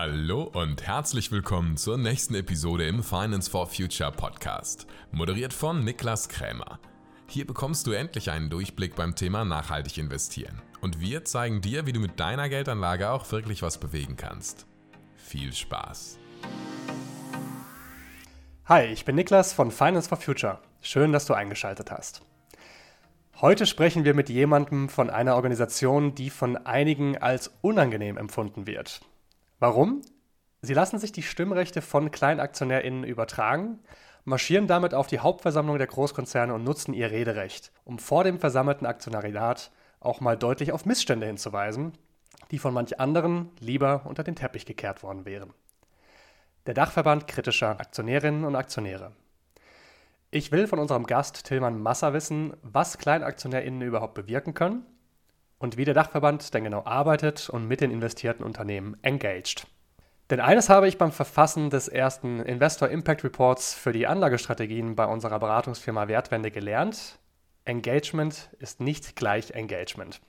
Hallo und herzlich willkommen zur nächsten Episode im Finance for Future Podcast, moderiert von Niklas Krämer. Hier bekommst du endlich einen Durchblick beim Thema nachhaltig investieren und wir zeigen dir, wie du mit deiner Geldanlage auch wirklich was bewegen kannst. Viel Spaß! Hi, ich bin Niklas von Finance for Future. Schön, dass du eingeschaltet hast. Heute sprechen wir mit jemandem von einer Organisation, die von einigen als unangenehm empfunden wird. Warum? Sie lassen sich die Stimmrechte von KleinaktionärInnen übertragen, marschieren damit auf die Hauptversammlung der Großkonzerne und nutzen ihr Rederecht, um vor dem versammelten Aktionariat auch mal deutlich auf Missstände hinzuweisen, die von manch anderen lieber unter den Teppich gekehrt worden wären. Der Dachverband kritischer Aktionärinnen und Aktionäre. Ich will von unserem Gast Tillmann Masser wissen, was KleinaktionärInnen überhaupt bewirken können und wie der Dachverband denn genau arbeitet und mit den investierten Unternehmen engaged. Denn eines habe ich beim Verfassen des ersten Investor Impact Reports für die Anlagestrategien bei unserer Beratungsfirma Wertwende gelernt. Engagement ist nicht gleich Engagement.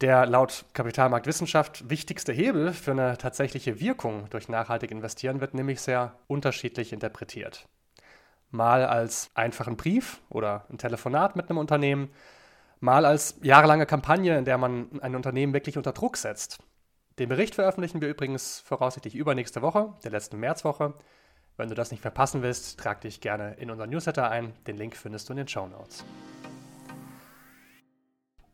Der laut Kapitalmarktwissenschaft wichtigste Hebel für eine tatsächliche Wirkung durch nachhaltig investieren wird nämlich sehr unterschiedlich interpretiert. Mal als einfachen Brief oder ein Telefonat mit einem Unternehmen, mal als jahrelange Kampagne, in der man ein Unternehmen wirklich unter Druck setzt. Den Bericht veröffentlichen wir übrigens voraussichtlich übernächste Woche, der letzten Märzwoche. Wenn du das nicht verpassen willst, trag dich gerne in unseren Newsletter ein. Den Link findest du in den Show Notes.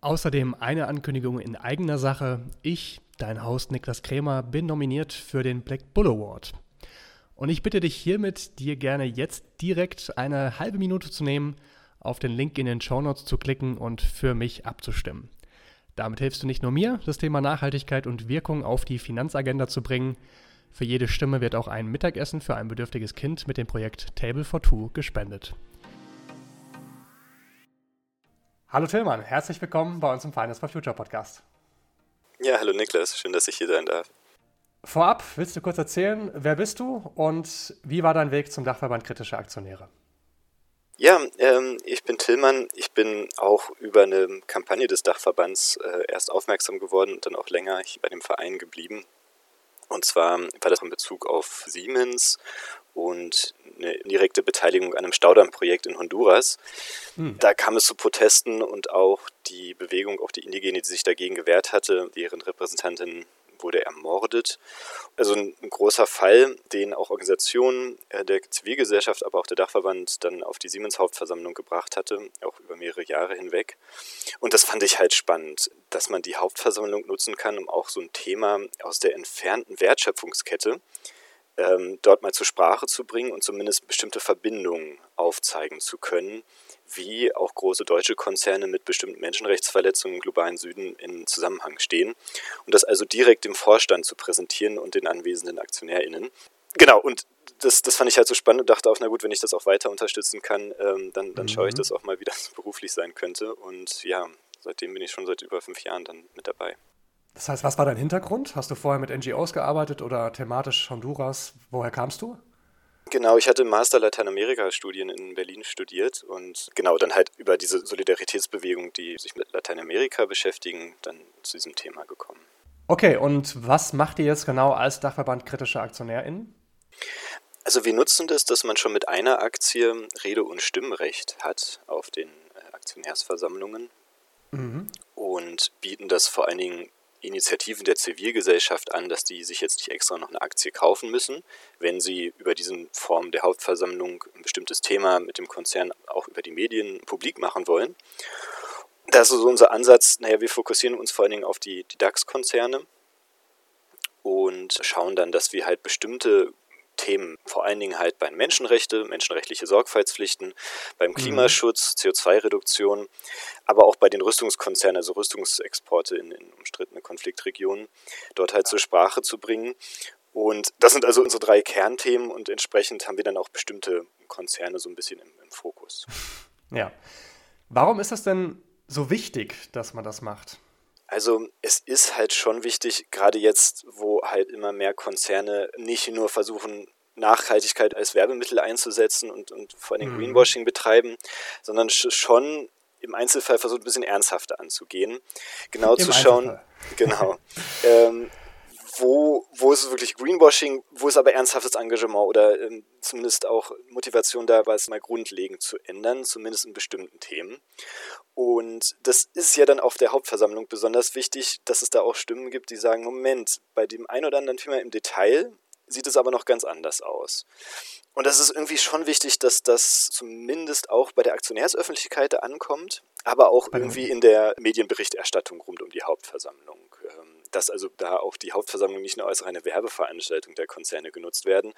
Außerdem eine Ankündigung in eigener Sache. Ich, dein Host Niklas Krämer, bin nominiert für den Black Bull Award. Und ich bitte dich hiermit, dir gerne jetzt direkt eine halbe Minute zu nehmen, auf den Link in den Show Notes zu klicken und für mich abzustimmen. Damit hilfst du nicht nur mir, das Thema Nachhaltigkeit und Wirkung auf die Finanzagenda zu bringen. Für jede Stimme wird auch ein Mittagessen für ein bedürftiges Kind mit dem Projekt Table for Two gespendet. Hallo Tillmann, herzlich willkommen bei uns im Finance for Future Podcast. Ja, hallo Niklas, schön, dass ich hier sein darf. Vorab, willst du kurz erzählen, wer bist du und wie war dein Weg zum Dachverband kritischer Aktionäre? Ja, ähm, ich bin Tillmann. Ich bin auch über eine Kampagne des Dachverbands äh, erst aufmerksam geworden und dann auch länger bei dem Verein geblieben. Und zwar war das in Bezug auf Siemens und eine direkte Beteiligung an einem Staudammprojekt in Honduras. Hm. Da kam es zu Protesten und auch die Bewegung, auch die Indigene, die sich dagegen gewehrt hatte, deren Repräsentantin wurde ermordet. Also ein, ein großer Fall, den auch Organisationen äh, der Zivilgesellschaft, aber auch der Dachverband dann auf die Siemens-Hauptversammlung gebracht hatte, auch über mehrere Jahre hinweg. Und das fand ich halt spannend, dass man die Hauptversammlung nutzen kann, um auch so ein Thema aus der entfernten Wertschöpfungskette ähm, dort mal zur Sprache zu bringen und zumindest bestimmte Verbindungen aufzeigen zu können, wie auch große deutsche Konzerne mit bestimmten Menschenrechtsverletzungen im globalen Süden in Zusammenhang stehen. Und das also direkt dem Vorstand zu präsentieren und den anwesenden AktionärInnen. Genau, und das, das fand ich halt so spannend und dachte auch, na gut, wenn ich das auch weiter unterstützen kann, ähm, dann, dann mhm. schaue ich mhm. das auch mal, wie das beruflich sein könnte. Und ja, seitdem bin ich schon seit über fünf Jahren dann mit dabei. Das heißt, was war dein Hintergrund? Hast du vorher mit NGOs gearbeitet oder thematisch Honduras? Woher kamst du? Genau, ich hatte Master Lateinamerika-Studien in Berlin studiert und genau dann halt über diese Solidaritätsbewegung, die sich mit Lateinamerika beschäftigen, dann zu diesem Thema gekommen. Okay, und was macht ihr jetzt genau als Dachverband kritischer AktionärInnen? Also wir nutzen das, dass man schon mit einer Aktie Rede- und Stimmrecht hat auf den äh, Aktionärsversammlungen mhm. und bieten das vor allen Dingen Initiativen der Zivilgesellschaft an, dass die sich jetzt nicht extra noch eine Aktie kaufen müssen, wenn sie über diese Form der Hauptversammlung ein bestimmtes Thema mit dem Konzern auch über die Medien publik machen wollen. Das ist unser Ansatz, naja, wir fokussieren uns vor allen Dingen auf die, die DAX-Konzerne und schauen dann, dass wir halt bestimmte Themen, vor allen Dingen halt bei Menschenrechte, menschenrechtliche Sorgfaltspflichten, beim mhm. Klimaschutz, CO2-Reduktion, aber auch bei den Rüstungskonzernen, also Rüstungsexporte in, in umstrittene Konfliktregionen, dort halt zur Sprache zu bringen. Und das sind also unsere drei Kernthemen und entsprechend haben wir dann auch bestimmte Konzerne so ein bisschen im, im Fokus. Ja. Warum ist das denn so wichtig, dass man das macht? Also es ist halt schon wichtig, gerade jetzt, wo halt immer mehr Konzerne nicht nur versuchen, Nachhaltigkeit als Werbemittel einzusetzen und, und vor allem mhm. Greenwashing betreiben, sondern schon im Einzelfall versucht, ein bisschen ernsthafter anzugehen. Genau Im zu schauen, genau, ähm, wo, wo ist wirklich Greenwashing, wo ist aber ernsthaftes Engagement oder ähm, zumindest auch Motivation da, was mal grundlegend zu ändern, zumindest in bestimmten Themen. Und das ist ja dann auf der Hauptversammlung besonders wichtig, dass es da auch Stimmen gibt, die sagen, Moment, bei dem ein oder anderen Thema im Detail sieht es aber noch ganz anders aus. Und das ist irgendwie schon wichtig, dass das zumindest auch bei der Aktionärsöffentlichkeit ankommt, aber auch irgendwie in der Medienberichterstattung rund um die Hauptversammlung. Dass also da auch die Hauptversammlung nicht nur als reine Werbeveranstaltung der Konzerne genutzt werden,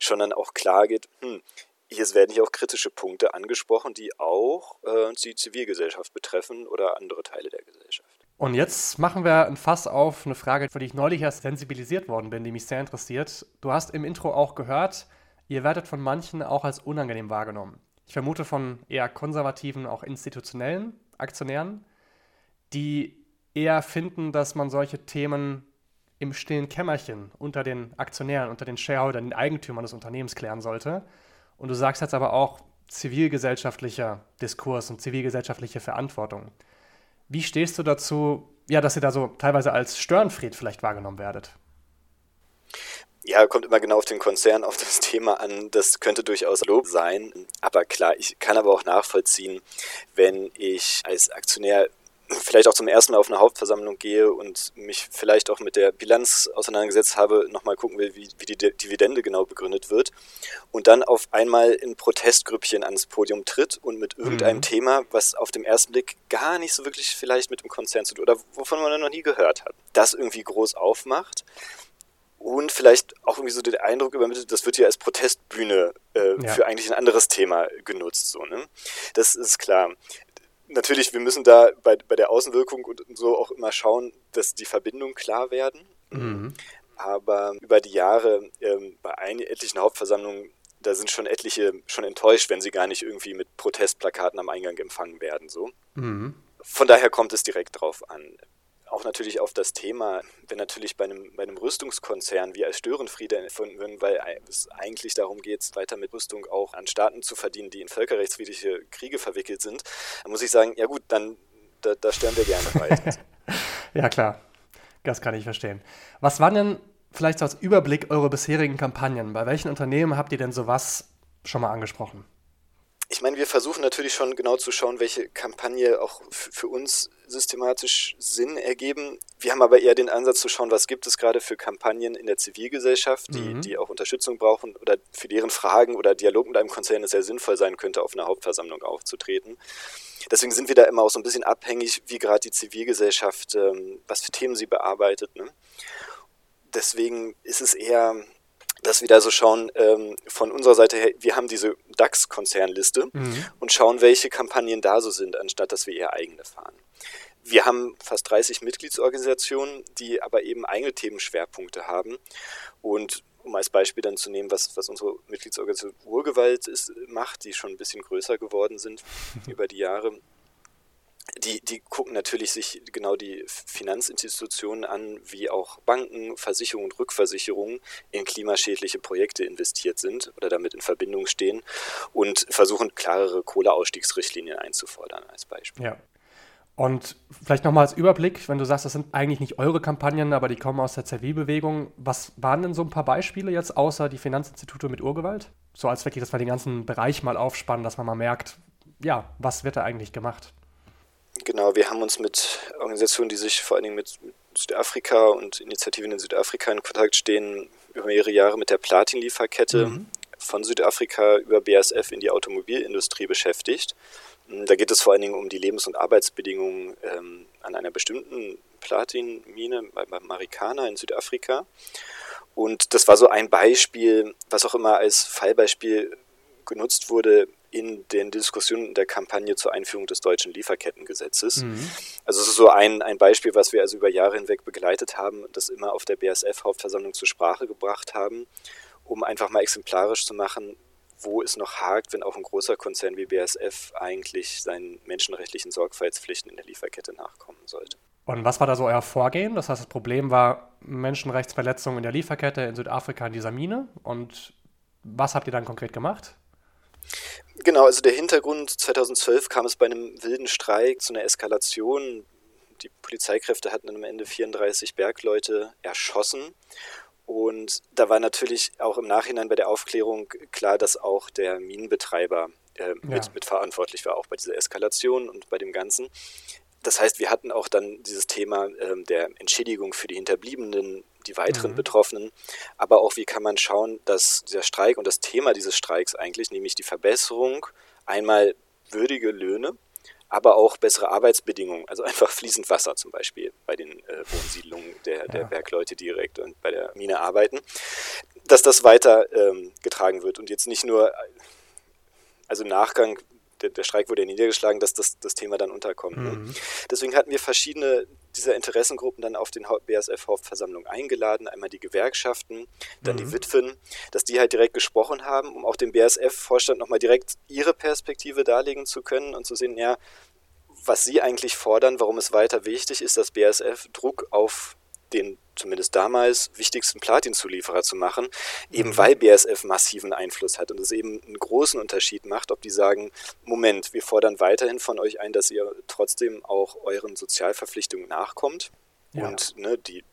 sondern auch klar geht, hm, hier werden hier auch kritische Punkte angesprochen, die auch äh, die Zivilgesellschaft betreffen oder andere Teile der Gesellschaft. Und jetzt machen wir ein Fass auf eine Frage, für die ich neulich erst sensibilisiert worden bin, die mich sehr interessiert. Du hast im Intro auch gehört, ihr werdet von manchen auch als unangenehm wahrgenommen. Ich vermute von eher konservativen, auch institutionellen Aktionären, die eher finden, dass man solche Themen im stillen Kämmerchen unter den Aktionären, unter den Shareholdern, den Eigentümern des Unternehmens klären sollte. Und du sagst jetzt aber auch zivilgesellschaftlicher Diskurs und zivilgesellschaftliche Verantwortung. Wie stehst du dazu, ja, dass ihr da so teilweise als Störenfried vielleicht wahrgenommen werdet? Ja, kommt immer genau auf den Konzern, auf das Thema an. Das könnte durchaus Lob sein. Aber klar, ich kann aber auch nachvollziehen, wenn ich als Aktionär vielleicht auch zum ersten Mal auf eine Hauptversammlung gehe und mich vielleicht auch mit der Bilanz auseinandergesetzt habe, nochmal gucken will, wie, wie die Dividende genau begründet wird und dann auf einmal ein Protestgrüppchen ans Podium tritt und mit irgendeinem mhm. Thema, was auf dem ersten Blick gar nicht so wirklich vielleicht mit dem Konzern zu tun oder wovon man noch nie gehört hat, das irgendwie groß aufmacht und vielleicht auch irgendwie so den Eindruck übermittelt, das wird ja als Protestbühne äh, ja. für eigentlich ein anderes Thema genutzt. So, ne? Das ist klar natürlich, wir müssen da bei, bei der Außenwirkung und so auch immer schauen, dass die Verbindungen klar werden. Mhm. Aber über die Jahre ähm, bei ein, etlichen Hauptversammlungen, da sind schon etliche schon enttäuscht, wenn sie gar nicht irgendwie mit Protestplakaten am Eingang empfangen werden. So. Mhm. Von daher kommt es direkt drauf an auch natürlich auf das Thema, wenn natürlich bei einem, bei einem Rüstungskonzern wie als Störenfriede empfunden würden, weil es eigentlich darum geht, weiter mit Rüstung auch an Staaten zu verdienen, die in völkerrechtswidrige Kriege verwickelt sind, dann muss ich sagen, ja gut, dann da, da stören wir gerne weiter. ja, klar. Das kann ich verstehen. Was waren denn vielleicht so als Überblick eure bisherigen Kampagnen? Bei welchen Unternehmen habt ihr denn sowas schon mal angesprochen? Ich meine, wir versuchen natürlich schon genau zu schauen, welche Kampagne auch für uns systematisch Sinn ergeben. Wir haben aber eher den Ansatz zu schauen, was gibt es gerade für Kampagnen in der Zivilgesellschaft, die, mhm. die auch Unterstützung brauchen oder für deren Fragen oder Dialog mit einem Konzern es sehr sinnvoll sein könnte, auf einer Hauptversammlung aufzutreten. Deswegen sind wir da immer auch so ein bisschen abhängig, wie gerade die Zivilgesellschaft, ähm, was für Themen sie bearbeitet. Ne? Deswegen ist es eher dass wir da so schauen, ähm, von unserer Seite her, wir haben diese DAX-Konzernliste mhm. und schauen, welche Kampagnen da so sind, anstatt dass wir eher eigene fahren. Wir haben fast 30 Mitgliedsorganisationen, die aber eben eigene Themenschwerpunkte haben. Und um als Beispiel dann zu nehmen, was, was unsere Mitgliedsorganisation Urgewalt ist, macht, die schon ein bisschen größer geworden sind über die Jahre, die, die gucken natürlich sich genau die Finanzinstitutionen an, wie auch Banken, Versicherungen und Rückversicherungen in klimaschädliche Projekte investiert sind oder damit in Verbindung stehen und versuchen klarere Kohleausstiegsrichtlinien einzufordern als Beispiel. Ja. Und vielleicht nochmal als Überblick, wenn du sagst, das sind eigentlich nicht eure Kampagnen, aber die kommen aus der Zivilbewegung. Was waren denn so ein paar Beispiele jetzt außer die Finanzinstitute mit Urgewalt? So als wirklich, dass wir den ganzen Bereich mal aufspannen, dass man mal merkt, ja, was wird da eigentlich gemacht? Genau, wir haben uns mit Organisationen, die sich vor allen Dingen mit, Südafrika und Initiativen in Südafrika in Kontakt stehen, über mehrere Jahre mit der Platin-Lieferkette mhm. von Südafrika über BASF in die Automobilindustrie beschäftigt. Da geht es vor allen Dingen um die Lebens- und Arbeitsbedingungen ähm, an einer bestimmten Platinmine bei, bei Marikana in Südafrika. Und das war so ein Beispiel, was auch immer als Fallbeispiel genutzt wurde in den Diskussionen der Kampagne zur Einführung des deutschen Lieferkettengesetzes. Mhm. Also es ist so ein, ein Beispiel, was wir also über Jahre hinweg begleitet haben, das immer auf der BASF-Hauptversammlung zur Sprache gebracht haben, um einfach mal exemplarisch zu machen, wo es noch hakt, wenn auch ein großer Konzern wie BASF eigentlich seinen menschenrechtlichen Sorgfaltspflichten in der Lieferkette nachkommen sollte. Und was war da so euer Vorgehen? Das heißt, das Problem war Menschenrechtsverletzungen in der Lieferkette in Südafrika in dieser Mine. Und was habt ihr dann konkret gemacht? Genau, also der Hintergrund 2012 kam es bei einem wilden Streik zu einer Eskalation. die Polizeikräfte hatten am Ende 34 Bergleute erschossen. Und da war natürlich auch im Nachhinein bei der Aufklärung klar, dass auch der Minenbetreiber äh, mit, ja. mit verantwortlich war, auch bei dieser Eskalation und bei dem Ganzen. Das heißt, wir hatten auch dann dieses Thema ähm, der Entschädigung für die Hinterbliebenen, die weiteren mhm. Betroffenen, aber auch wie kann man schauen, dass dieser Streik und das Thema dieses Streiks eigentlich, nämlich die Verbesserung einmal würdige Löhne, aber auch bessere Arbeitsbedingungen, also einfach fließend Wasser zum Beispiel bei den äh, Wohnsiedlungen der, der ja. Bergleute direkt und bei der Mine arbeiten, dass das weiter ähm, getragen wird und jetzt nicht nur, also im Nachgang der, der, Streik wurde ja niedergeschlagen, dass das, das Thema dann unterkommt. Ne? Mhm. Deswegen hatten wir verschiedene dieser Interessengruppen dann auf den BASF-Hauptversammlung eingeladen. Einmal die Gewerkschaften, dann mhm. die Witwen, dass die halt direkt gesprochen haben, um auch dem BASF-Vorstand nochmal direkt ihre Perspektive darlegen zu können und zu sehen, ja, was sie eigentlich fordern, warum es weiter wichtig ist, dass BASF Druck auf den zumindest damals wichtigsten Platinzulieferer zu machen, eben mhm. weil BASF massiven Einfluss hat und es eben einen großen Unterschied macht, ob die sagen, Moment, wir fordern weiterhin von euch ein, dass ihr trotzdem auch euren Sozialverpflichtungen nachkommt. Ja. Und ne, die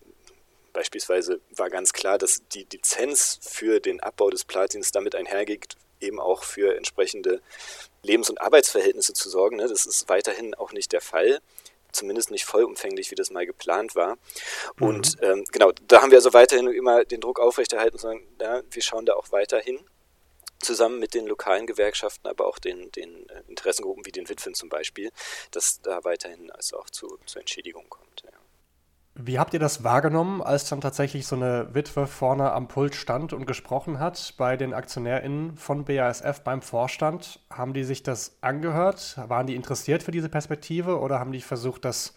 beispielsweise war ganz klar, dass die Lizenz für den Abbau des Platins damit einhergeht, eben auch für entsprechende Lebens- und Arbeitsverhältnisse zu sorgen. Ne? Das ist weiterhin auch nicht der Fall zumindest nicht vollumfänglich, wie das mal geplant war. Mhm. Und ähm, genau, da haben wir also weiterhin immer den Druck aufrechterhalten und sagen, ja, wir schauen da auch weiterhin zusammen mit den lokalen Gewerkschaften, aber auch den, den äh, Interessengruppen wie den Witwen zum Beispiel, dass da weiterhin also auch zu, zu Entschädigungen kommt. Ja. Wie habt ihr das wahrgenommen, als dann tatsächlich so eine Witwe vorne am Pult stand und gesprochen hat bei den AktionärInnen von BASF beim Vorstand? Haben die sich das angehört? Waren die interessiert für diese Perspektive oder haben die versucht, das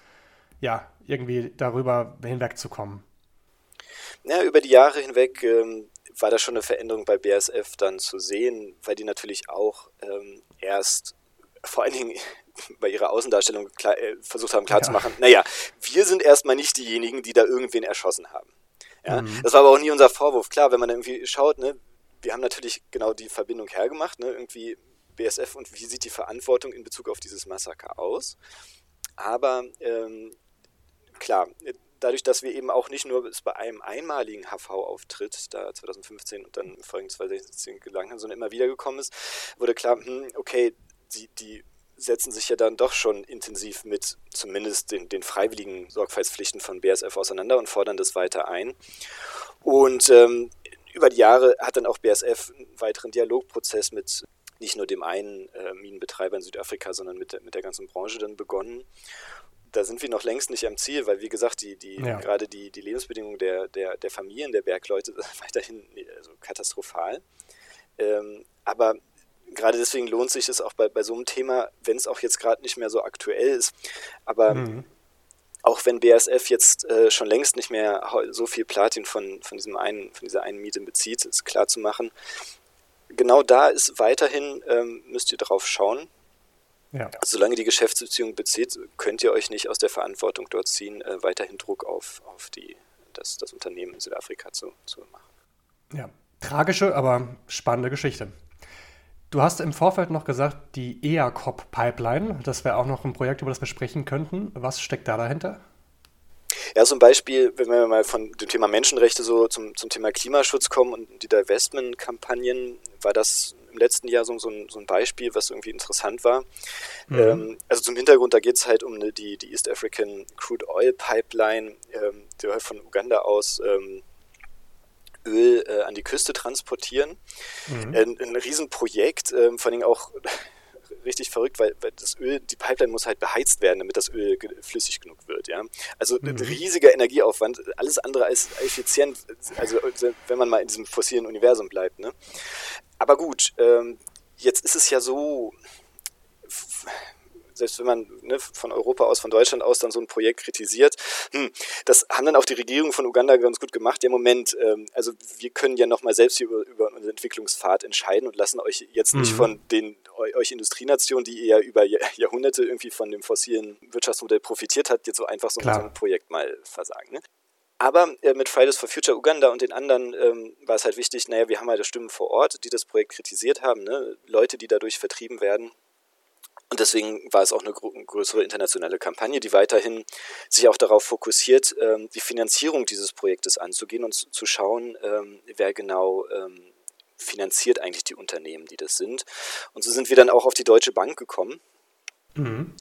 ja irgendwie darüber hinwegzukommen? Ja, über die Jahre hinweg ähm, war da schon eine Veränderung bei BASF dann zu sehen, weil die natürlich auch ähm, erst vor allen Dingen bei ihrer Außendarstellung klar, äh, versucht haben klarzumachen, ja. naja, wir sind erstmal nicht diejenigen, die da irgendwen erschossen haben. Ja? Mhm. Das war aber auch nie unser Vorwurf. Klar, wenn man irgendwie schaut, ne, wir haben natürlich genau die Verbindung hergemacht, ne, irgendwie BSF und wie sieht die Verantwortung in Bezug auf dieses Massaker aus. Aber ähm, klar, dadurch, dass wir eben auch nicht nur bei einem einmaligen HV-Auftritt, da 2015 und dann folgendes 2016 gelangt haben, sondern immer wieder gekommen ist, wurde klar, hm, okay, die, die setzen sich ja dann doch schon intensiv mit zumindest den, den freiwilligen Sorgfaltspflichten von BSF auseinander und fordern das weiter ein. Und ähm, über die Jahre hat dann auch BSF einen weiteren Dialogprozess mit nicht nur dem einen äh, Minenbetreiber in Südafrika, sondern mit der, mit der ganzen Branche dann begonnen. Da sind wir noch längst nicht am Ziel, weil wie gesagt, die, die, ja. gerade die, die Lebensbedingungen der, der, der Familien der Bergleute sind weiterhin also katastrophal. Ähm, aber gerade deswegen lohnt sich es auch bei, bei so einem Thema, wenn es auch jetzt gerade nicht mehr so aktuell ist, aber mhm. auch wenn BASF jetzt äh, schon längst nicht mehr so viel Platin von, von, diesem einen, von dieser einen Miete bezieht, ist klar zu machen. Genau da ist weiterhin, ähm, müsst ihr drauf schauen. Ja. Solange die Geschäftsbeziehung bezieht, könnt ihr euch nicht aus der Verantwortung dort ziehen, äh, weiterhin Druck auf, auf die, das, das Unternehmen in Südafrika zu, zu machen. Ja, tragische, aber spannende Geschichte. Du hast im Vorfeld noch gesagt, die EACOP-Pipeline, das wäre auch noch ein Projekt, über das wir sprechen könnten. Was steckt da dahinter? Ja, zum Beispiel, wenn wir mal von dem Thema Menschenrechte so zum, zum Thema Klimaschutz kommen und die Divestment-Kampagnen, war das im letzten Jahr so, so, ein, so ein Beispiel, was irgendwie interessant war. Mhm. Ähm, also zum Hintergrund, da geht es halt um eine, die, die East African Crude Oil Pipeline, ähm, die von Uganda aus ähm, Öl äh, an die Küste transportieren. Mhm. Ein, ein Riesenprojekt, äh, vor allem auch richtig verrückt, weil, weil, das Öl, die Pipeline muss halt beheizt werden, damit das Öl flüssig genug wird, ja. Also mhm. ein riesiger Energieaufwand, alles andere als effizient, also wenn man mal in diesem fossilen Universum bleibt, ne. Aber gut, ähm, jetzt ist es ja so, selbst wenn man ne, von Europa aus, von Deutschland aus dann so ein Projekt kritisiert, hm, das haben dann auch die Regierung von Uganda ganz gut gemacht. Ja, Moment, ähm, also wir können ja nochmal selbst über, über unseren Entwicklungspfad entscheiden und lassen euch jetzt mhm. nicht von den euch Industrienationen, die ihr ja über Jahrhunderte irgendwie von dem fossilen Wirtschaftsmodell profitiert hat, jetzt so einfach so, so ein Projekt mal versagen. Ne? Aber äh, mit Fridays for Future Uganda und den anderen ähm, war es halt wichtig, naja, wir haben halt Stimmen vor Ort, die das Projekt kritisiert haben, ne? Leute, die dadurch vertrieben werden, Und deswegen war es auch eine größere internationale Kampagne, die weiterhin sich auch darauf fokussiert, ähm, die Finanzierung dieses Projektes anzugehen und zu schauen, ähm, wer genau ähm, finanziert eigentlich die Unternehmen, die das sind. Und so sind wir dann auch auf die Deutsche Bank gekommen. Mhm.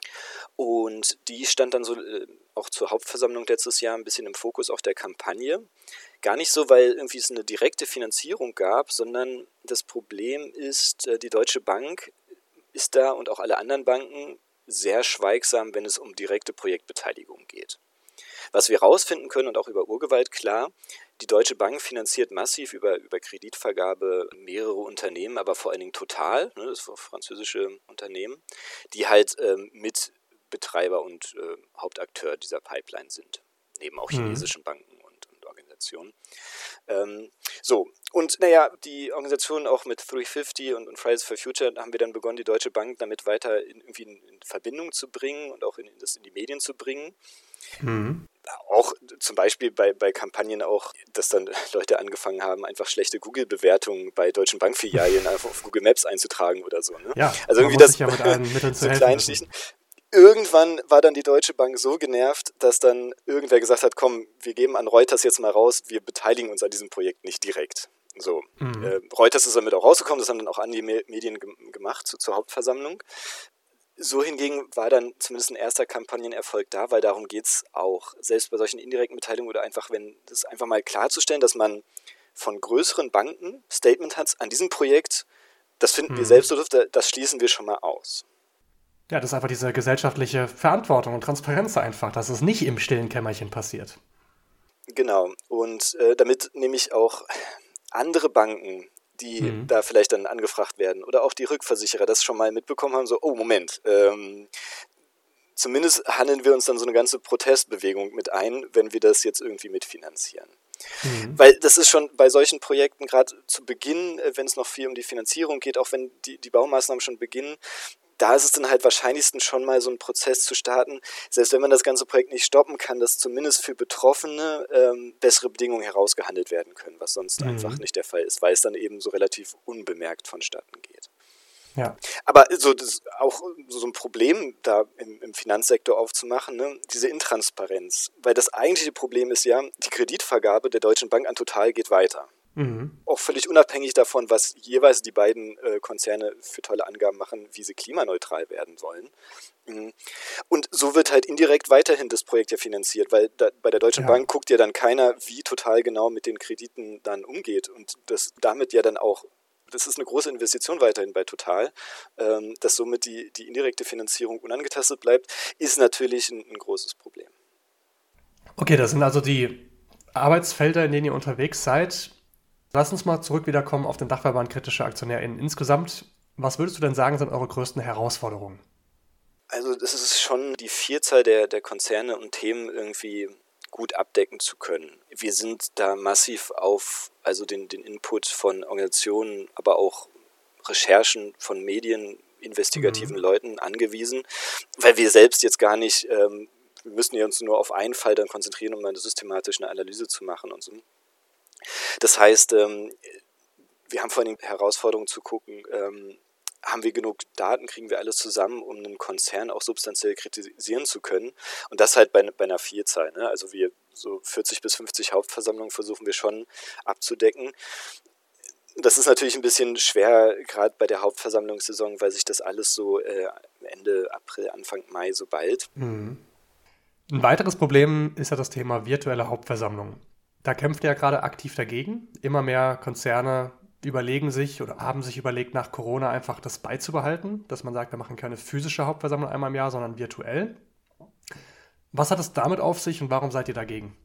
Und die stand dann so äh, auch zur Hauptversammlung letztes Jahr ein bisschen im Fokus auch der Kampagne. Gar nicht so, weil irgendwie es eine direkte Finanzierung gab, sondern das Problem ist, äh, die Deutsche Bank ist da und auch alle anderen Banken sehr schweigsam, wenn es um direkte Projektbeteiligung geht. Was wir herausfinden können und auch über Urgewalt klar, die Deutsche Bank finanziert massiv über, über Kreditvergabe mehrere Unternehmen, aber vor allen Dingen Total, ne, das französische Unternehmen, die halt ähm, Mitbetreiber und äh, Hauptakteur dieser Pipeline sind, neben auch mhm. chinesischen mhm. Banken Organisationen. Ähm, so, und naja, die Organisation auch mit 350 und, und, Fridays for Future haben wir dann begonnen, die Deutsche Bank damit weiter in, irgendwie in, in Verbindung zu bringen und auch in, das in die Medien zu bringen. Mhm. Auch zum Beispiel bei, bei Kampagnen auch, dass dann Leute angefangen haben, einfach schlechte Google-Bewertungen bei deutschen Bankfilialen einfach auf Google Maps einzutragen oder so. Ne? Ja, also irgendwie das ja mit allen Mitteln zu so Kleinstichen irgendwann war dann die Deutsche Bank so genervt, dass dann irgendwer gesagt hat, komm, wir geben an Reuters jetzt mal raus, wir beteiligen uns an diesem Projekt nicht direkt. So, mhm. äh, Reuters ist damit auch rausgekommen, das haben dann auch an die Medien gemacht zu, zur Hauptversammlung. So hingegen war dann zumindest ein erster Kampagnenerfolg da, weil darum geht es auch, selbst bei solchen indirekten Beteiligungen oder einfach, wenn das einfach mal klarzustellen, dass man von größeren Banken Statement hat an diesem Projekt, das finden mhm. wir selbst so, das schließen wir schon mal aus. Ja, das ist einfach diese gesellschaftliche Verantwortung und Transparenz einfach, dass es nicht im stillen Kämmerchen passiert. Genau. Und äh, damit nämlich auch andere Banken, die mhm. da vielleicht dann angefragt werden, oder auch die Rückversicherer das schon mal mitbekommen haben, so, oh Moment, ähm, zumindest handeln wir uns dann so eine ganze Protestbewegung mit ein, wenn wir das jetzt irgendwie mitfinanzieren. Mhm. Weil das ist schon bei solchen Projekten gerade zu Beginn, äh, wenn es noch viel um die Finanzierung geht, auch wenn die, die Baumaßnahmen schon beginnen, da ist es dann halt wahrscheinlichsten schon mal so ein Prozess zu starten, selbst wenn man das ganze Projekt nicht stoppen kann, dass zumindest für Betroffene ähm, bessere Bedingungen herausgehandelt werden können, was sonst mhm. einfach nicht der Fall ist, weil es dann eben so relativ unbemerkt vonstatten geht. Ja. Aber so das auch so ein Problem da im, im Finanzsektor aufzumachen, ne? diese Intransparenz. Weil das eigentliche Problem ist ja, die Kreditvergabe der Deutschen Bank an Total geht weiter. Mhm. Auch völlig unabhängig davon, was jeweils die beiden äh, Konzerne für tolle Angaben machen, wie sie klimaneutral werden wollen. Mhm. Und so wird halt indirekt weiterhin das Projekt ja finanziert, weil da, bei der Deutschen ja. Bank guckt ja dann keiner, wie total genau mit den Krediten dann umgeht und das damit ja dann auch das ist eine große Investition weiterhin bei Total. Ähm, dass somit die, die indirekte Finanzierung unangetastet bleibt, ist natürlich ein, ein großes Problem. Okay, das sind also die Arbeitsfelder, in denen ihr unterwegs seid. Lass uns mal zurück wiederkommen auf den Dachverband kritischer AktionärInnen. Insgesamt, was würdest du denn sagen, sind eure größten Herausforderungen? Also, das ist schon die Vielzahl der, der Konzerne und Themen irgendwie gut abdecken zu können. Wir sind da massiv auf also den, den Input von Organisationen, aber auch Recherchen von Medien, investigativen mhm. Leuten angewiesen, weil wir selbst jetzt gar nicht, ähm, wir müssen uns nur auf einen Fall dann konzentrieren, um eine systematische Analyse zu machen und so. Das heißt, ähm, wir haben vor allem Herausforderungen zu gucken, ähm, haben wir genug Daten, kriegen wir alles zusammen, um einen Konzern auch substanziell kritisieren zu können. Und das halt bei, bei einer Vielzahl. Ne? Also wir so 40 bis 50 Hauptversammlungen versuchen wir schon abzudecken. Das ist natürlich ein bisschen schwer, gerade bei der Hauptversammlungssaison, weil sich das alles so äh, Ende April, Anfang Mai so bald. Mhm. Ein weiteres Problem ist ja das Thema virtuelle Hauptversammlungen. Da kämpft er ja gerade aktiv dagegen. Immer mehr Konzerne überlegen sich oder haben sich überlegt, nach Corona einfach das beizubehalten, dass man sagt, wir machen keine physische Hauptversammlung einmal im Jahr, sondern virtuell. Was hat es damit auf sich und warum seid ihr dagegen?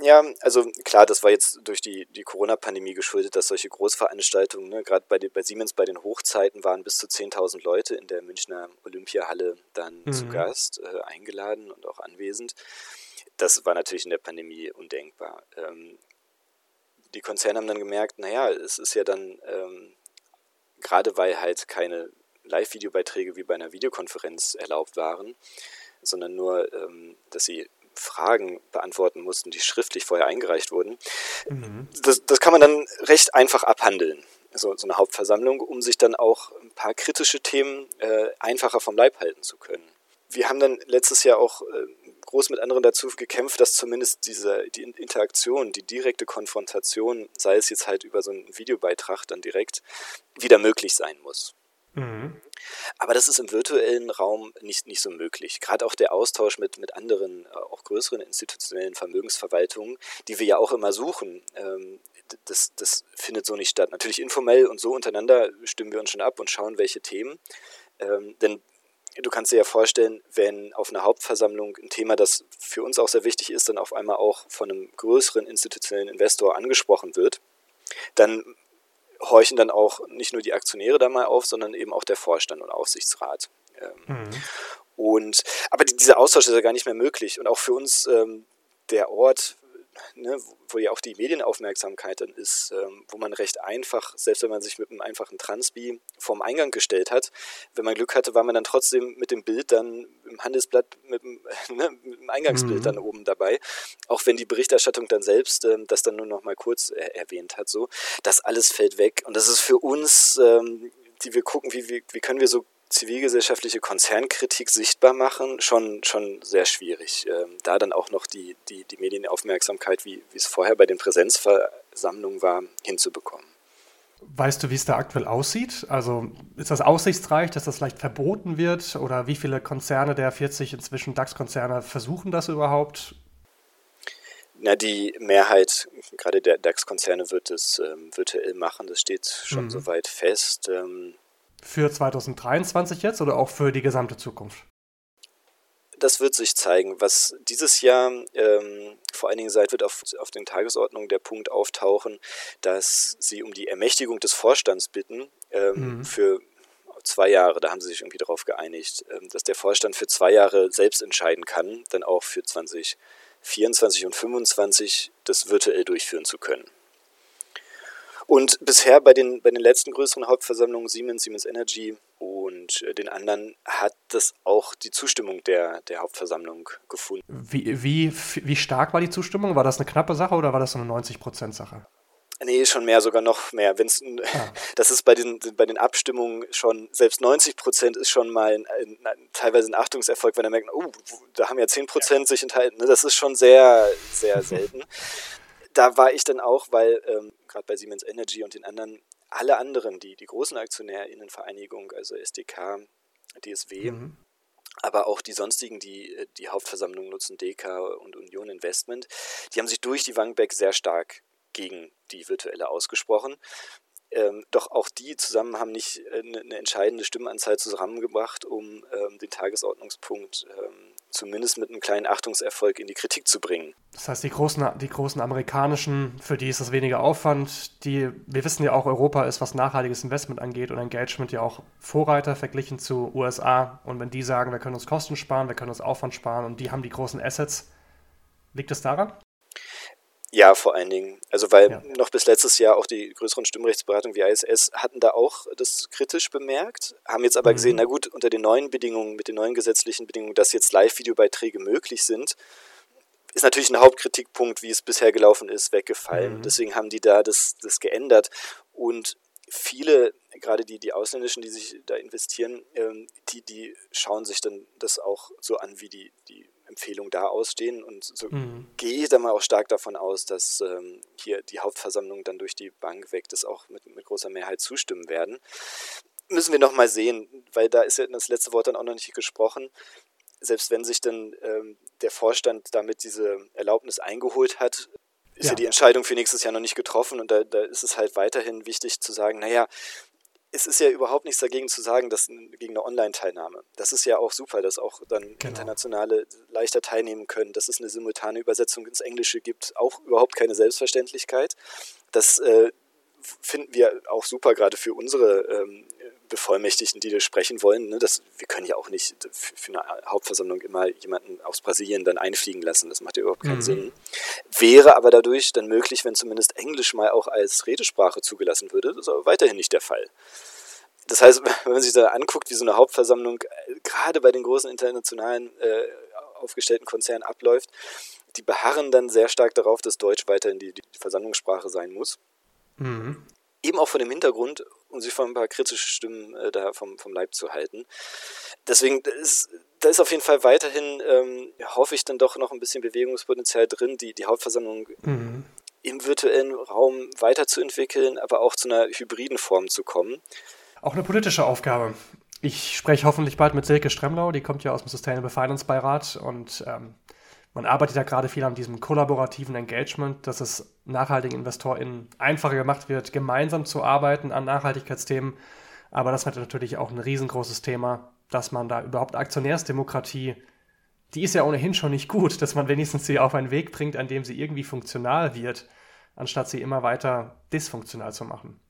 Ja, also klar, das war jetzt durch die, die Corona-Pandemie geschuldet, dass solche Großveranstaltungen, ne, gerade bei, bei Siemens bei den Hochzeiten waren bis zu 10.000 Leute in der Münchner Olympiahalle dann mhm. zu Gast, äh, eingeladen und auch anwesend das war natürlich in der Pandemie undenkbar. Ähm, die Konzerne haben dann gemerkt, naja, es ist ja dann, ähm, gerade weil halt keine Live-Videobeiträge wie bei einer Videokonferenz erlaubt waren, sondern nur, ähm, dass sie Fragen beantworten mussten, die schriftlich vorher eingereicht wurden. Mhm. Das, das kann man dann recht einfach abhandeln. so, so eine Hauptversammlung, um sich dann auch ein paar kritische Themen äh, einfacher vom Leib halten zu können. Wir haben dann letztes Jahr auch äh, groß mit anderen dazu gekämpft, dass zumindest diese die Interaktion, die direkte Konfrontation, sei es jetzt halt über so einen Videobeitrag dann direkt, wieder möglich sein muss. Mhm. Aber das ist im virtuellen Raum nicht, nicht so möglich. Gerade auch der Austausch mit, mit anderen, äh, auch größeren institutionellen Vermögensverwaltungen, die wir ja auch immer suchen, ähm, das, das findet so nicht statt. Natürlich informell und so untereinander stimmen wir uns schon ab und schauen, welche Themen. Ähm, denn du kannst dir ja vorstellen, wenn auf einer Hauptversammlung ein Thema, das für uns auch sehr wichtig ist, dann auf einmal auch von einem größeren institutionellen Investor angesprochen wird, dann horchen dann auch nicht nur die Aktionäre da mal auf, sondern eben auch der Vorstand und Aufsichtsrat. Ähm, mhm. Und aber dieser Austausch ist ja gar nicht mehr möglich. Und auch für uns ähm, der Ort, ne, wo ja auch die Medienaufmerksamkeit dann ist, ähm, wo man recht einfach, selbst wenn man sich mit einem einfachen Transbi vorm Eingang gestellt hat, wenn man Glück hatte, war man dann trotzdem mit dem Bild dann im Handelsblatt mit dem, ne, mit dem Eingangsbild mhm. dann oben dabei, auch wenn die Berichterstattung dann selbst ähm, das dann nur noch mal kurz äh, erwähnt hat, so, das alles fällt weg und das ist für uns, ähm, die wir gucken, wie, wie, wie können wir so zivilgesellschaftliche Konzernkritik sichtbar machen, schon, schon sehr schwierig. Ähm, da dann auch noch die, die, die Medienaufmerksamkeit, wie, wie es vorher bei den Präsenzversammlungen war, hinzubekommen. Weißt du, wie es da aktuell aussieht? Also ist das aussichtsreich, dass das vielleicht verboten wird? Oder wie viele Konzerne der 40 inzwischen DAX-Konzerne versuchen das überhaupt? Na, die Mehrheit, gerade der DAX-Konzerne, wird es ähm, virtuell machen. Das steht schon mhm. soweit fest. Ähm, für 2023 jetzt oder auch für die gesamte Zukunft? Das wird sich zeigen. Was dieses Jahr ähm, vor allen Dingen seit wird auf, auf den Tagesordnungen der Punkt auftauchen, dass sie um die Ermächtigung des Vorstands bitten ähm, mhm. für zwei Jahre. Da haben sie sich irgendwie darauf geeinigt, ähm, dass der Vorstand für zwei Jahre selbst entscheiden kann, dann auch für 2024 und 2025 das virtuell durchführen zu können. Und bisher bei den, bei den letzten größeren Hauptversammlungen, Siemens, Siemens Energy und äh, den anderen, hat das auch die Zustimmung der, der Hauptversammlung gefunden. Wie, wie, wie stark war die Zustimmung? War das eine knappe Sache oder war das so eine 90%-Sache? Nee, schon mehr, sogar noch mehr. Wenn's, ah. Das ist bei den, bei den Abstimmungen schon, selbst 90 Prozent ist schon mal ein, ein, teilweise ein Achtungserfolg, wenn er merkt, oh, da haben ja 10 Prozent sich enthalten. Ne? Das ist schon sehr, sehr selten. da war ich dann auch, weil ähm, gerade bei Siemens Energy und den anderen, alle anderen, die, die großen AktionärInnenvereinigung, also SDK, DSW, mhm. aber auch die sonstigen, die äh, die Hauptversammlung nutzen, DK und Union Investment, die haben sich durch die Bank sehr stark gegen die virtuelle ausgesprochen. Ähm, doch auch die zusammen haben nicht eine, äh, eine entscheidende Stimmenanzahl zusammengebracht, um ähm, den Tagesordnungspunkt ähm, zumindest mit einem kleinen Achtungserfolg in die Kritik zu bringen. Das heißt, die großen, die großen amerikanischen, für die ist das weniger Aufwand. Die, wir wissen ja auch, Europa ist, was nachhaltiges Investment angeht und Engagement ja auch Vorreiter verglichen zu USA. Und wenn die sagen, wir können uns Kosten sparen, wir können uns Aufwand sparen und die haben die großen Assets, liegt es daran? Ja, vor allen Dingen. Also weil ja. noch bis letztes Jahr auch die größeren Stimmrechtsberatungen wie ISS hatten da auch das kritisch bemerkt, haben jetzt aber mhm. gesehen, na gut, unter den neuen Bedingungen, mit den neuen gesetzlichen Bedingungen, dass jetzt Live-Videobeiträge möglich sind, ist natürlich ein Hauptkritikpunkt, wie es bisher gelaufen ist, weggefallen. Mhm. Deswegen haben die da das, das geändert. Und viele, gerade die, die Ausländischen, die sich da investieren, ähm, die, die schauen sich dann das auch so an, wie die, die Empfehlungen da ausstehen. Und so mhm. gehe ich da mal auch stark davon aus, dass ähm, hier die Hauptversammlung dann durch die Bank weg das auch mit, mit großer Mehrheit zustimmen werden. Müssen wir noch mal sehen, weil da ist ja das letzte Wort dann auch noch nicht gesprochen. Selbst wenn sich dann ähm, der Vorstand damit diese Erlaubnis eingeholt hat, ist ja. ja. die Entscheidung für nächstes Jahr noch nicht getroffen und da, da ist es halt weiterhin wichtig zu sagen, naja, es ist ja überhaupt nichts dagegen zu sagen, dass gegen eine Online-Teilnahme. Das ist ja auch super, dass auch dann genau. Internationale leichter teilnehmen können, dass es eine simultane Übersetzung ins Englische gibt, auch überhaupt keine Selbstverständlichkeit. Das äh, finden wir auch super, gerade für unsere ähm, Bevollmächtigten, die da sprechen wollen. Ne, das, wir können ja auch nicht für, für, eine Hauptversammlung immer jemanden aus Brasilien dann einfliegen lassen. Das macht ja überhaupt keinen mhm. Sinn. Wäre aber dadurch dann möglich, wenn zumindest Englisch mal auch als Redesprache zugelassen würde. Das ist aber weiterhin nicht der Fall. Das heißt, wenn man sich da anguckt, wie so eine Hauptversammlung äh, gerade bei den großen internationalen äh, aufgestellten Konzernen abläuft, die beharren dann sehr stark darauf, dass Deutsch weiterhin die, die Versammlungssprache sein muss. Mhm Eben auch vor dem Hintergrund, um sich von ein paar kritischen Stimmen äh, da vom, vom Leib zu halten. Deswegen ist, da ist auf jeden Fall weiterhin, ähm, hoffe ich, dann doch noch ein bisschen Bewegungspotenzial drin, die, die Hauptversammlung mhm. im virtuellen Raum weiterzuentwickeln, aber auch zu einer hybriden Form zu kommen. Auch eine politische Aufgabe. Ich spreche hoffentlich bald mit Silke Stremlau, die kommt ja aus dem Sustainable Finance Beirat und ähm, man arbeitet ja gerade viel an diesem kollaborativen Engagement, dass es nachhaltigen InvestorInnen einfacher gemacht wird, gemeinsam zu arbeiten an Nachhaltigkeitsthemen. Aber das wird natürlich auch ein riesengroßes Thema, dass man da überhaupt Aktionärsdemokratie, die ist ja ohnehin schon nicht gut, dass man wenigstens sie auf einen Weg bringt, an dem sie irgendwie funktional wird, anstatt sie immer weiter dysfunktional zu machen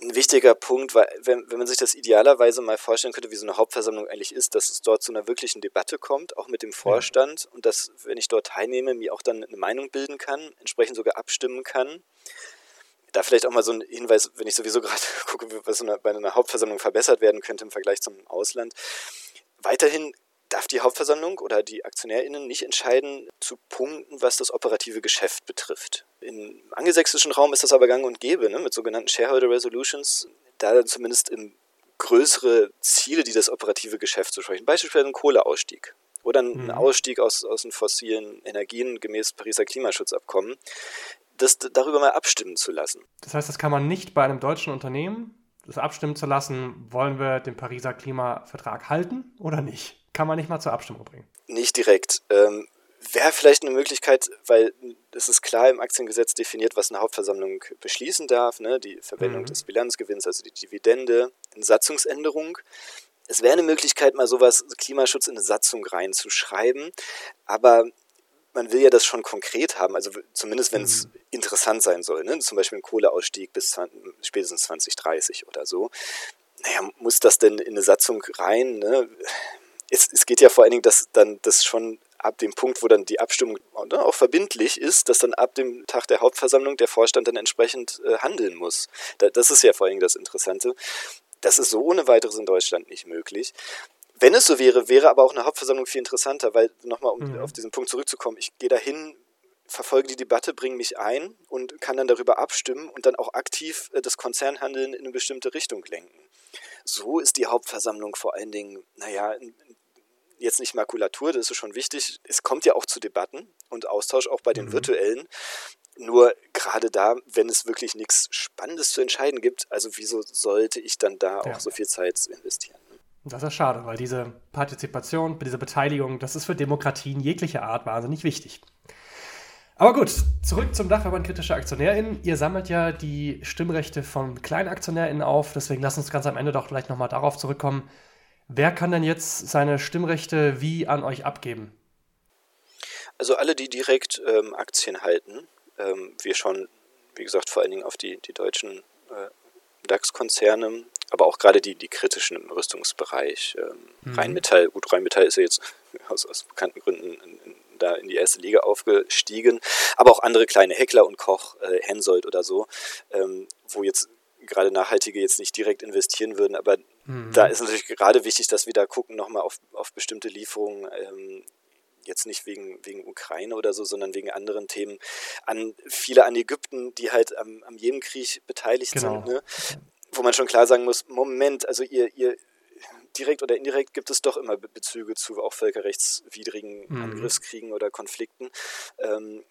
ein wichtiger Punkt, weil wenn, wenn man sich das idealerweise mal vorstellen könnte, wie so eine Hauptversammlung eigentlich ist, dass es dort zu einer wirklichen Debatte kommt, auch mit dem Vorstand ja. und dass, wenn ich dort teilnehme, mir auch dann eine Meinung bilden kann, entsprechend sogar abstimmen kann. Da vielleicht auch mal so ein Hinweis, wenn ich sowieso gerade gucke, was bei einer Hauptversammlung verbessert werden könnte im Vergleich zum Ausland. Weiterhin darf die Hauptversammlung oder die AktionärInnen nicht entscheiden zu Punkten, was das operative Geschäft betrifft. Im angelsächsischen Raum ist das aber gang und gäbe, ne, mit sogenannten Shareholder Resolutions, da zumindest im größere Ziele, die das operative Geschäft zu sprechen, beispielsweise ein Kohleausstieg oder ein mhm. Ausstieg aus, aus den fossilen Energien gemäß Pariser Klimaschutzabkommen, das darüber mal abstimmen zu lassen. Das heißt, das kann man nicht bei einem deutschen Unternehmen, das abstimmen zu lassen, wollen wir den Pariser Klimavertrag halten oder nicht? kann man nicht mal zur Abstimmung bringen. Nicht direkt. Ähm, Wäre vielleicht eine Möglichkeit, weil es ist klar im Aktiengesetz definiert, was eine Hauptversammlung beschließen darf, ne? die Verwendung mhm. des Bilanzgewinns, also die Dividende, eine Satzungsänderung. Es wäre eine Möglichkeit, mal sowas Klimaschutz in eine Satzung reinzuschreiben, aber man will ja das schon konkret haben, also zumindest wenn es mhm. interessant sein soll, ne? zum Beispiel ein Kohleausstieg bis 20, spätestens 2030 oder so. Naja, muss das denn in eine Satzung rein? Ne? es, es geht ja vor allen Dingen, dass dann das schon ab dem Punkt, wo dann die Abstimmung ne, auch verbindlich ist, dass dann ab dem Tag der Hauptversammlung der Vorstand dann entsprechend äh, handeln muss. Da, das ist ja vor allen Dingen das Interessante. Das ist so ohne weiteres in Deutschland nicht möglich. Wenn es so wäre, wäre aber auch eine Hauptversammlung viel interessanter, weil nochmal, um mhm. auf diesen Punkt zurückzukommen, ich gehe dahin, verfolge die Debatte, bringe mich ein und kann dann darüber abstimmen und dann auch aktiv äh, das Konzernhandeln in eine bestimmte Richtung lenken. So ist die Hauptversammlung vor allen Dingen, naja, ein, jetzt nicht Makulatur, das ist schon wichtig. Es kommt ja auch zu Debatten und Austausch auch bei den mhm. virtuellen. Nur gerade da, wenn es wirklich nichts Spannendes zu entscheiden gibt, also wieso sollte ich dann da ja. auch so viel Zeit investieren? Das ist schade, weil diese Partizipation, diese Beteiligung, das ist für Demokratien jeglicher Art wahnsinnig wichtig. Aber gut, zurück zum Dachverband kritischer AktionärInnen. Ihr sammelt ja die Stimmrechte von KleinaktionärInnen auf, deswegen lasst uns ganz am Ende doch vielleicht nochmal darauf zurückkommen, Wer kann denn jetzt seine Stimmrechte wie an euch abgeben? Also alle, die direkt ähm, Aktien halten. Ähm, wir schauen, wie gesagt, vor allen Dingen auf die, die deutschen äh, DAX-Konzerne, aber auch gerade die, die kritischen im Rüstungsbereich. Ähm, mhm. Rheinmetall, gut, Rheinmetall ist ja jetzt aus, aus bekannten Gründen in, in, da in die erste Liga aufgestiegen, aber auch andere kleine Heckler und Koch, äh, Hensoldt oder so, ähm, wo jetzt gerade Nachhaltige jetzt nicht direkt investieren würden, aber mhm. da ist natürlich gerade wichtig, dass wir da gucken nochmal auf, auf bestimmte Lieferungen, ähm, jetzt nicht wegen, wegen Ukraine oder so, sondern wegen anderen Themen, an viele an Ägypten, die halt am, am Jemenkrieg beteiligt genau. sind, ne? wo man schon klar sagen muss, Moment, also ihr, ihr direkt oder indirekt gibt es doch immer Bezüge zu auch völkerrechtswidrigen mhm. Angriffskriegen oder Konflikten. Ähm,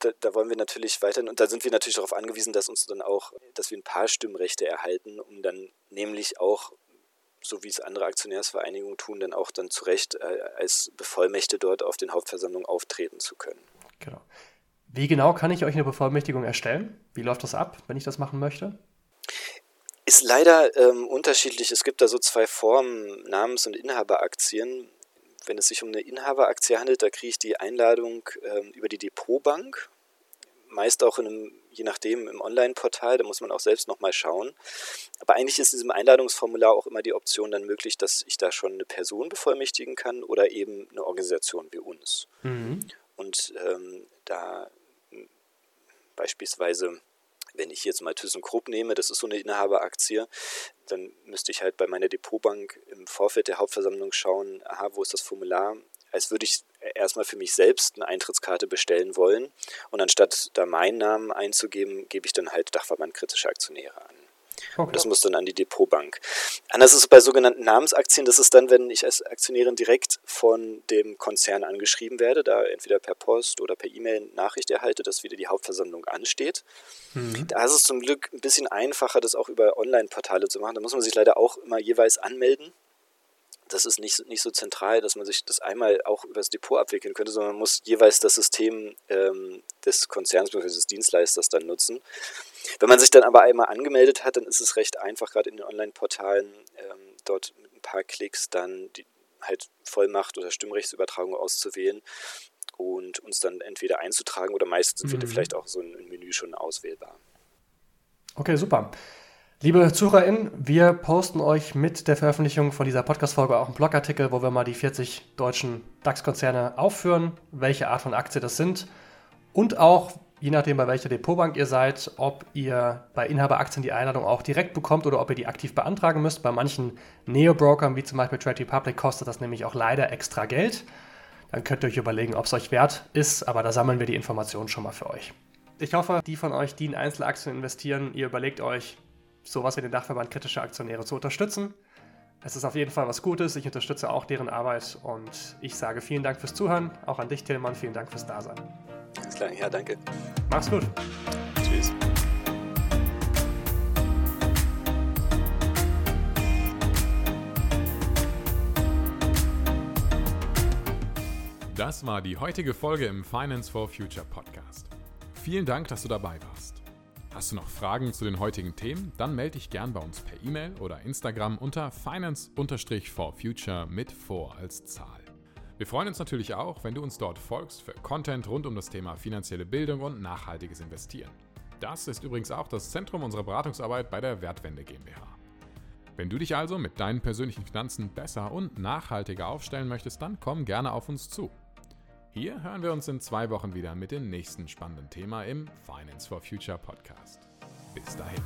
da, da, wollen wir natürlich weiterhin, und da sind wir natürlich darauf angewiesen, dass uns dann auch, dass wir ein paar Stimmrechte erhalten, um dann nämlich auch, so wie es andere Aktionärsvereinigungen tun, dann auch dann zu Recht äh, als Bevollmächte dort auf den Hauptversammlungen auftreten zu können. Genau. Wie genau kann ich euch eine Bevollmächtigung erstellen? Wie läuft das ab, wenn ich das machen möchte? Ist leider ähm, unterschiedlich. Es gibt da so zwei Formen, Namens- und Inhaberaktien. Wenn es sich um eine Inhaberaktie handelt, da kriege ich die Einladung ähm, über die Depotbank meist auch in einem, je nachdem im Online-Portal, da muss man auch selbst nochmal schauen. Aber eigentlich ist in diesem Einladungsformular auch immer die Option dann möglich, dass ich da schon eine Person bevollmächtigen kann oder eben eine Organisation wie uns. Mhm. Und ähm, da beispielsweise, wenn ich jetzt mal ThyssenKrupp nehme, das ist so eine Inhaberaktie, dann müsste ich halt bei meiner Depotbank im Vorfeld der Hauptversammlung schauen, aha, wo ist das Formular? Als würde ich erstmal für mich selbst eine Eintrittskarte bestellen wollen. Und anstatt da meinen Namen einzugeben, gebe ich dann halt Dachverband kritische Aktionäre an. Okay. Das muss dann an die Depotbank. Anders ist es bei sogenannten Namensaktien. Das ist dann, wenn ich als Aktionärin direkt von dem Konzern angeschrieben werde, da entweder per Post oder per E-Mail Nachricht erhalte, dass wieder die Hauptversammlung ansteht. Mhm. Da ist es zum Glück ein bisschen einfacher, das auch über Online-Portale zu machen. Da muss man sich leider auch immer jeweils anmelden das ist nicht, nicht so zentral, dass man sich das einmal auch über das Depot abwickeln könnte, sondern man muss jeweils das System ähm, des Konzerns bzw. des Dienstleisters dann nutzen. Wenn man sich dann aber einmal angemeldet hat, dann ist es recht einfach, gerade in den Online-Portalen ähm, dort mit ein paar Klicks dann die halt Vollmacht oder Stimmrechtsübertragung auszuwählen und uns dann entweder einzutragen oder meistens sind mhm. vielleicht auch so ein Menü schon auswählbar. Okay, super. Liebe ZuhörerInnen, wir posten euch mit der Veröffentlichung von dieser Podcast-Folge auch einen Blogartikel, wo wir mal die 40 deutschen DAX-Konzerne aufführen, welche Art von Aktie das sind und auch, je nachdem bei welcher Depotbank ihr seid, ob ihr bei Inhaberaktien die Einladung auch direkt bekommt oder ob ihr die aktiv beantragen müsst. Bei manchen Neo-Brokern, wie zum Beispiel Trade Republic, kostet das nämlich auch leider extra Geld. Dann könnt ihr euch überlegen, ob es euch wert ist, aber da sammeln wir die Informationen schon mal für euch. Ich hoffe, die von euch, die in Einzelaktien investieren, ihr überlegt euch, sowas wie den Dachverband kritische Aktionäre zu unterstützen. Es ist auf jeden Fall was Gutes. Ich unterstütze auch deren Arbeit und ich sage vielen Dank fürs Zuhören. Auch an dich, Tillmann, vielen Dank fürs Dasein. Alles klar, ja, danke. Mach's gut. Tschüss. Das war die heutige Folge im Finance for Future Podcast. Vielen Dank, dass du dabei warst. Hast du noch Fragen zu den heutigen Themen? Dann melde dich gern bei uns per E-Mail oder Instagram unter finance-for-future mit vor als Zahl. Wir freuen uns natürlich auch, wenn du uns dort folgst für Content rund um das Thema finanzielle Bildung und nachhaltiges Investieren. Das ist übrigens auch das Zentrum unserer Beratungsarbeit bei der Wertwende GmbH. Wenn du dich also mit deinen persönlichen Finanzen besser und nachhaltiger aufstellen möchtest, dann komm gerne auf uns zu. Hier hören wir uns in zwei Wochen wieder mit dem nächsten spannenden Thema im Finance for Future Podcast. Bis dahin.